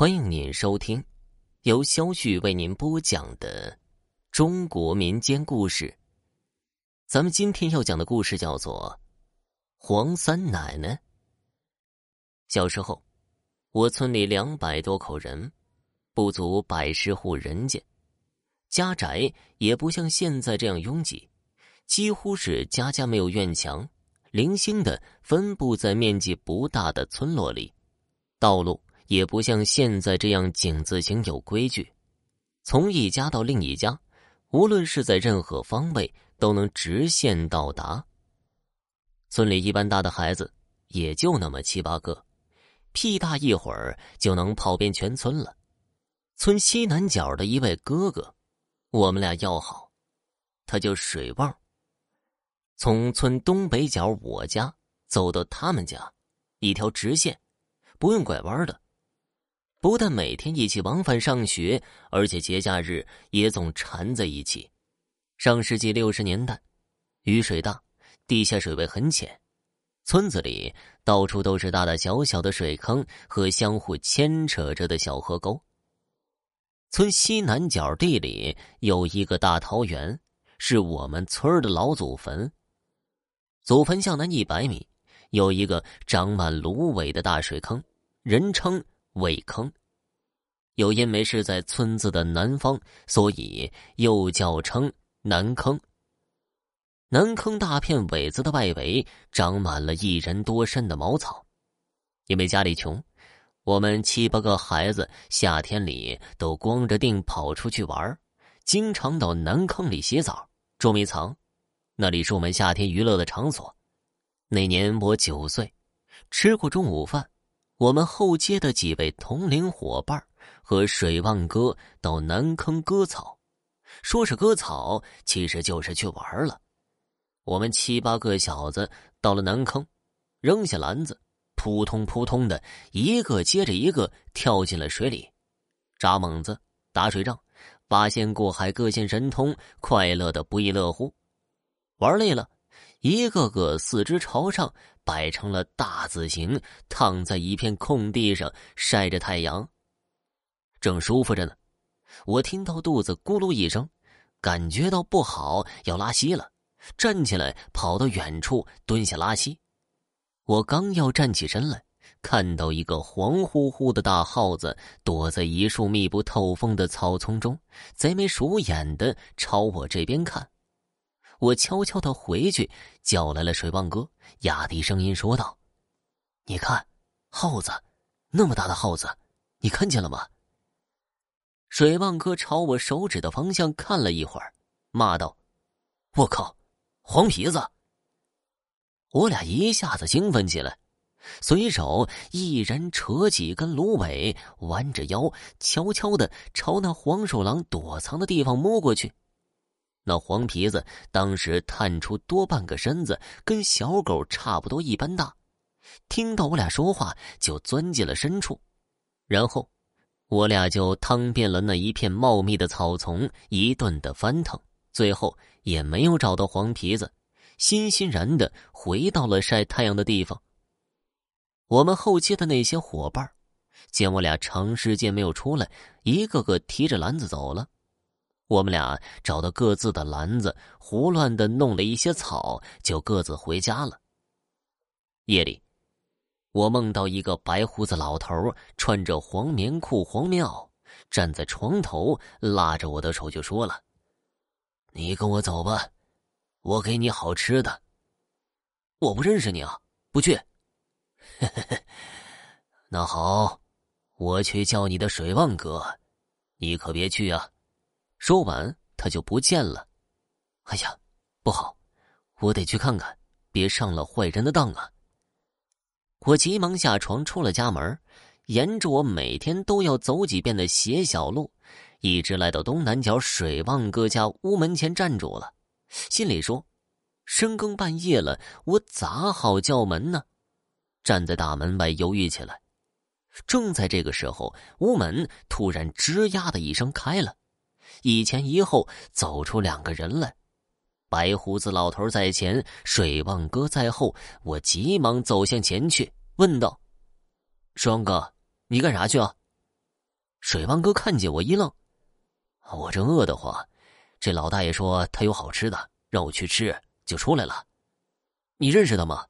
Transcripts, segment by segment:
欢迎您收听由肖旭为您播讲的中国民间故事。咱们今天要讲的故事叫做《黄三奶奶》。小时候，我村里两百多口人，不足百十户人家，家宅也不像现在这样拥挤，几乎是家家没有院墙，零星的分布在面积不大的村落里，道路。也不像现在这样井字形有规矩，从一家到另一家，无论是在任何方位都能直线到达。村里一般大的孩子也就那么七八个，屁大一会儿就能跑遍全村了。村西南角的一位哥哥，我们俩要好，他叫水旺。从村东北角我家走到他们家，一条直线，不用拐弯的。不但每天一起往返上学，而且节假日也总缠在一起。上世纪六十年代，雨水大，地下水位很浅，村子里到处都是大大小小的水坑和相互牵扯着的小河沟。村西南角地里有一个大桃园，是我们村的老祖坟。祖坟向南一百米，有一个长满芦苇的大水坑，人称。苇坑，又因为是在村子的南方，所以又叫称南坑。南坑大片苇子的外围长满了一人多深的茅草。因为家里穷，我们七八个孩子夏天里都光着腚跑出去玩，经常到南坑里洗澡、捉迷藏，那里是我们夏天娱乐的场所。那年我九岁，吃过中午饭。我们后街的几位同龄伙伴和水旺哥到南坑割草，说是割草，其实就是去玩了。我们七八个小子到了南坑，扔下篮子，扑通扑通的一个接着一个跳进了水里，扎猛子、打水仗，八仙过海，各显神通，快乐的不亦乐乎。玩累了，一个个四肢朝上。摆成了大字形，躺在一片空地上晒着太阳，正舒服着呢。我听到肚子咕噜一声，感觉到不好，要拉稀了，站起来跑到远处蹲下拉稀。我刚要站起身来，看到一个黄乎乎的大耗子躲在一束密不透风的草丛中，贼眉鼠眼的朝我这边看。我悄悄的回去，叫来了水旺哥，压低声音说道：“你看，耗子，那么大的耗子，你看见了吗？”水旺哥朝我手指的方向看了一会儿，骂道：“我靠，黄皮子！”我俩一下子兴奋起来，随手一人扯几根芦苇，弯着腰，悄悄的朝那黄鼠狼躲藏的地方摸过去。那黄皮子当时探出多半个身子，跟小狗差不多一般大。听到我俩说话，就钻进了深处。然后，我俩就趟遍了那一片茂密的草丛，一顿的翻腾，最后也没有找到黄皮子，欣欣然的回到了晒太阳的地方。我们后街的那些伙伴，见我俩长时间没有出来，一个个提着篮子走了。我们俩找到各自的篮子，胡乱的弄了一些草，就各自回家了。夜里，我梦到一个白胡子老头，穿着黄棉裤、黄棉袄，站在床头，拉着我的手就说了：“你跟我走吧，我给你好吃的。”我不认识你啊，不去。那好，我去叫你的水旺哥，你可别去啊。说完，他就不见了。哎呀，不好，我得去看看，别上了坏人的当啊！我急忙下床，出了家门，沿着我每天都要走几遍的斜小路，一直来到东南角水旺哥家屋门前站住了。心里说：深更半夜了，我咋好叫门呢？站在大门外犹豫起来。正在这个时候，屋门突然吱呀的一声开了。一前一后走出两个人来，白胡子老头在前，水旺哥在后。我急忙走向前去，问道：“双哥，你干啥去啊？”水旺哥看见我一愣，我正饿得慌，这老大爷说他有好吃的，让我去吃，就出来了。你认识他吗？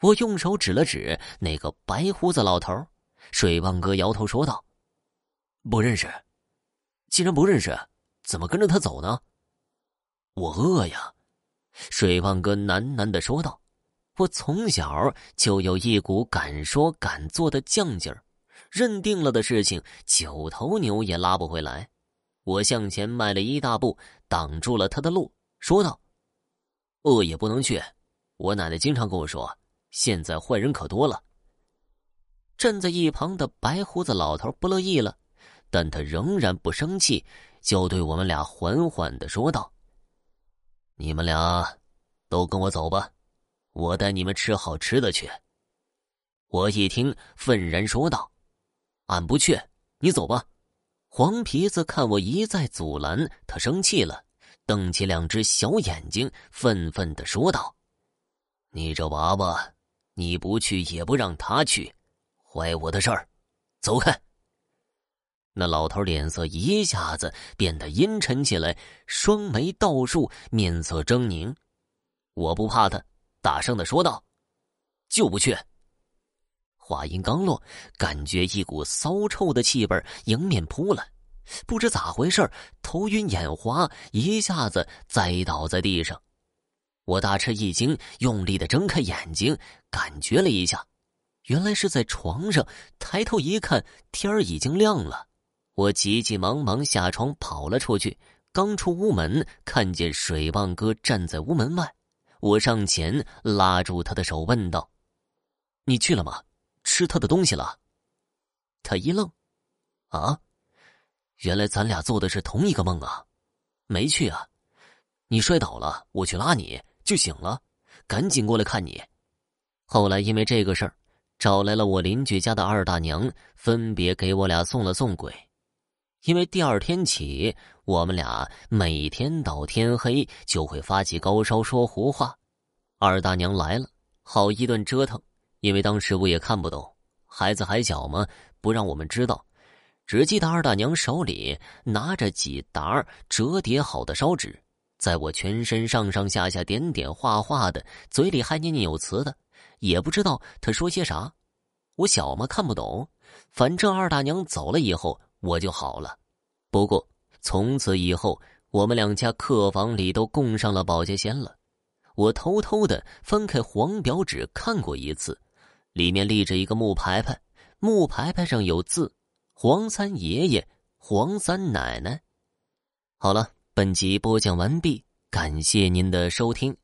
我用手指了指那个白胡子老头，水旺哥摇头说道：“不认识。既然不认识，怎么跟着他走呢？”我饿呀，水胖哥喃喃的说道：“我从小就有一股敢说敢做的犟劲儿，认定了的事情，九头牛也拉不回来。”我向前迈了一大步，挡住了他的路，说道：“饿也不能去。我奶奶经常跟我说。”现在坏人可多了。站在一旁的白胡子老头不乐意了，但他仍然不生气，就对我们俩缓缓的说道：“你们俩都跟我走吧，我带你们吃好吃的去。”我一听，愤然说道：“俺不去，你走吧。”黄皮子看我一再阻拦，他生气了，瞪起两只小眼睛，愤愤的说道：“你这娃娃！”你不去也不让他去，坏我的事儿，走开！那老头脸色一下子变得阴沉起来，双眉倒竖，面色狰狞。我不怕他，大声的说道：“就不去！”话音刚落，感觉一股骚臭的气味迎面扑来，不知咋回事头晕眼花，一下子栽倒在地上。我大吃一惊，用力的睁开眼睛，感觉了一下，原来是在床上。抬头一看，天儿已经亮了。我急急忙忙下床跑了出去，刚出屋门，看见水棒哥站在屋门外。我上前拉住他的手，问道：“你去了吗？吃他的东西了？”他一愣：“啊，原来咱俩做的是同一个梦啊！没去啊，你摔倒了，我去拉你。”就醒了，赶紧过来看你。后来因为这个事儿，找来了我邻居家的二大娘，分别给我俩送了送鬼。因为第二天起，我们俩每天到天黑就会发起高烧，说胡话。二大娘来了，好一顿折腾。因为当时我也看不懂，孩子还小嘛，不让我们知道。只记得二大娘手里拿着几沓折叠好的烧纸。在我全身上上下下点点画画的，嘴里还念念有词的，也不知道她说些啥。我小嘛看不懂，反正二大娘走了以后我就好了。不过从此以后，我们两家客房里都供上了保洁仙了。我偷偷的翻开黄表纸看过一次，里面立着一个木牌牌，木牌牌上有字：黄三爷爷、黄三奶奶。好了。本集播讲完毕，感谢您的收听。